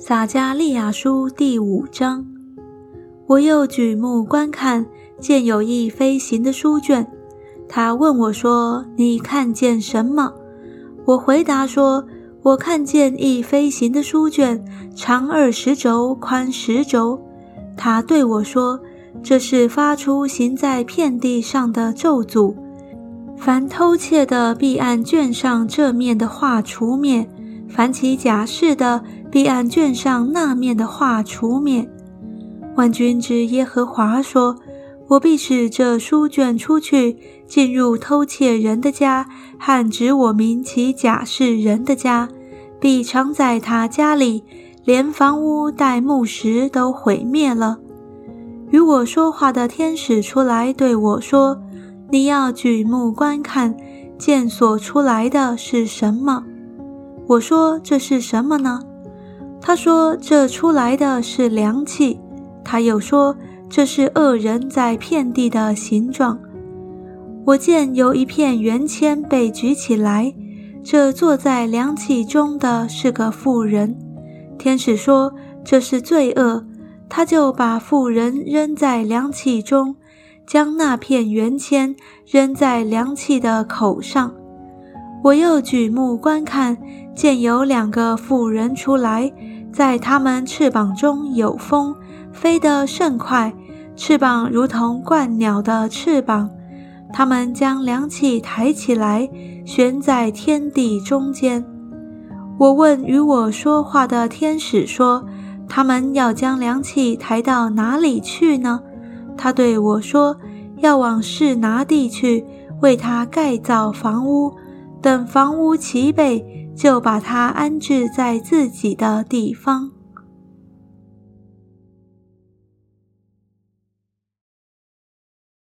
撒加利亚书第五章，我又举目观看，见有一飞行的书卷。他问我说：“你看见什么？”我回答说：“我看见一飞行的书卷，长二十轴，宽十轴。”他对我说：“这是发出行在遍地上的咒诅，凡偷窃的必按卷上这面的画除灭，凡起假誓的。”必按卷上那面的话除灭。万军之耶和华说：“我必使这书卷出去，进入偷窃人的家，和指我名其假释人的家，必藏在他家里，连房屋带木石都毁灭了。”与我说话的天使出来对我说：“你要举目观看，见所出来的是什么？”我说：“这是什么呢？”他说：“这出来的是凉气。”他又说：“这是恶人在遍地的形状。”我见有一片圆签被举起来，这坐在凉气中的是个妇人。天使说：“这是罪恶。”他就把妇人扔在凉气中，将那片圆签扔在凉气的口上。我又举目观看，见有两个妇人出来。在它们翅膀中有风，飞得甚快，翅膀如同鹳鸟的翅膀。它们将凉气抬起来，悬在天地中间。我问与我说话的天使说：“他们要将凉气抬到哪里去呢？”他对我说：“要往士拿地去，为他盖造房屋。等房屋齐备。”就把他安置在自己的地方。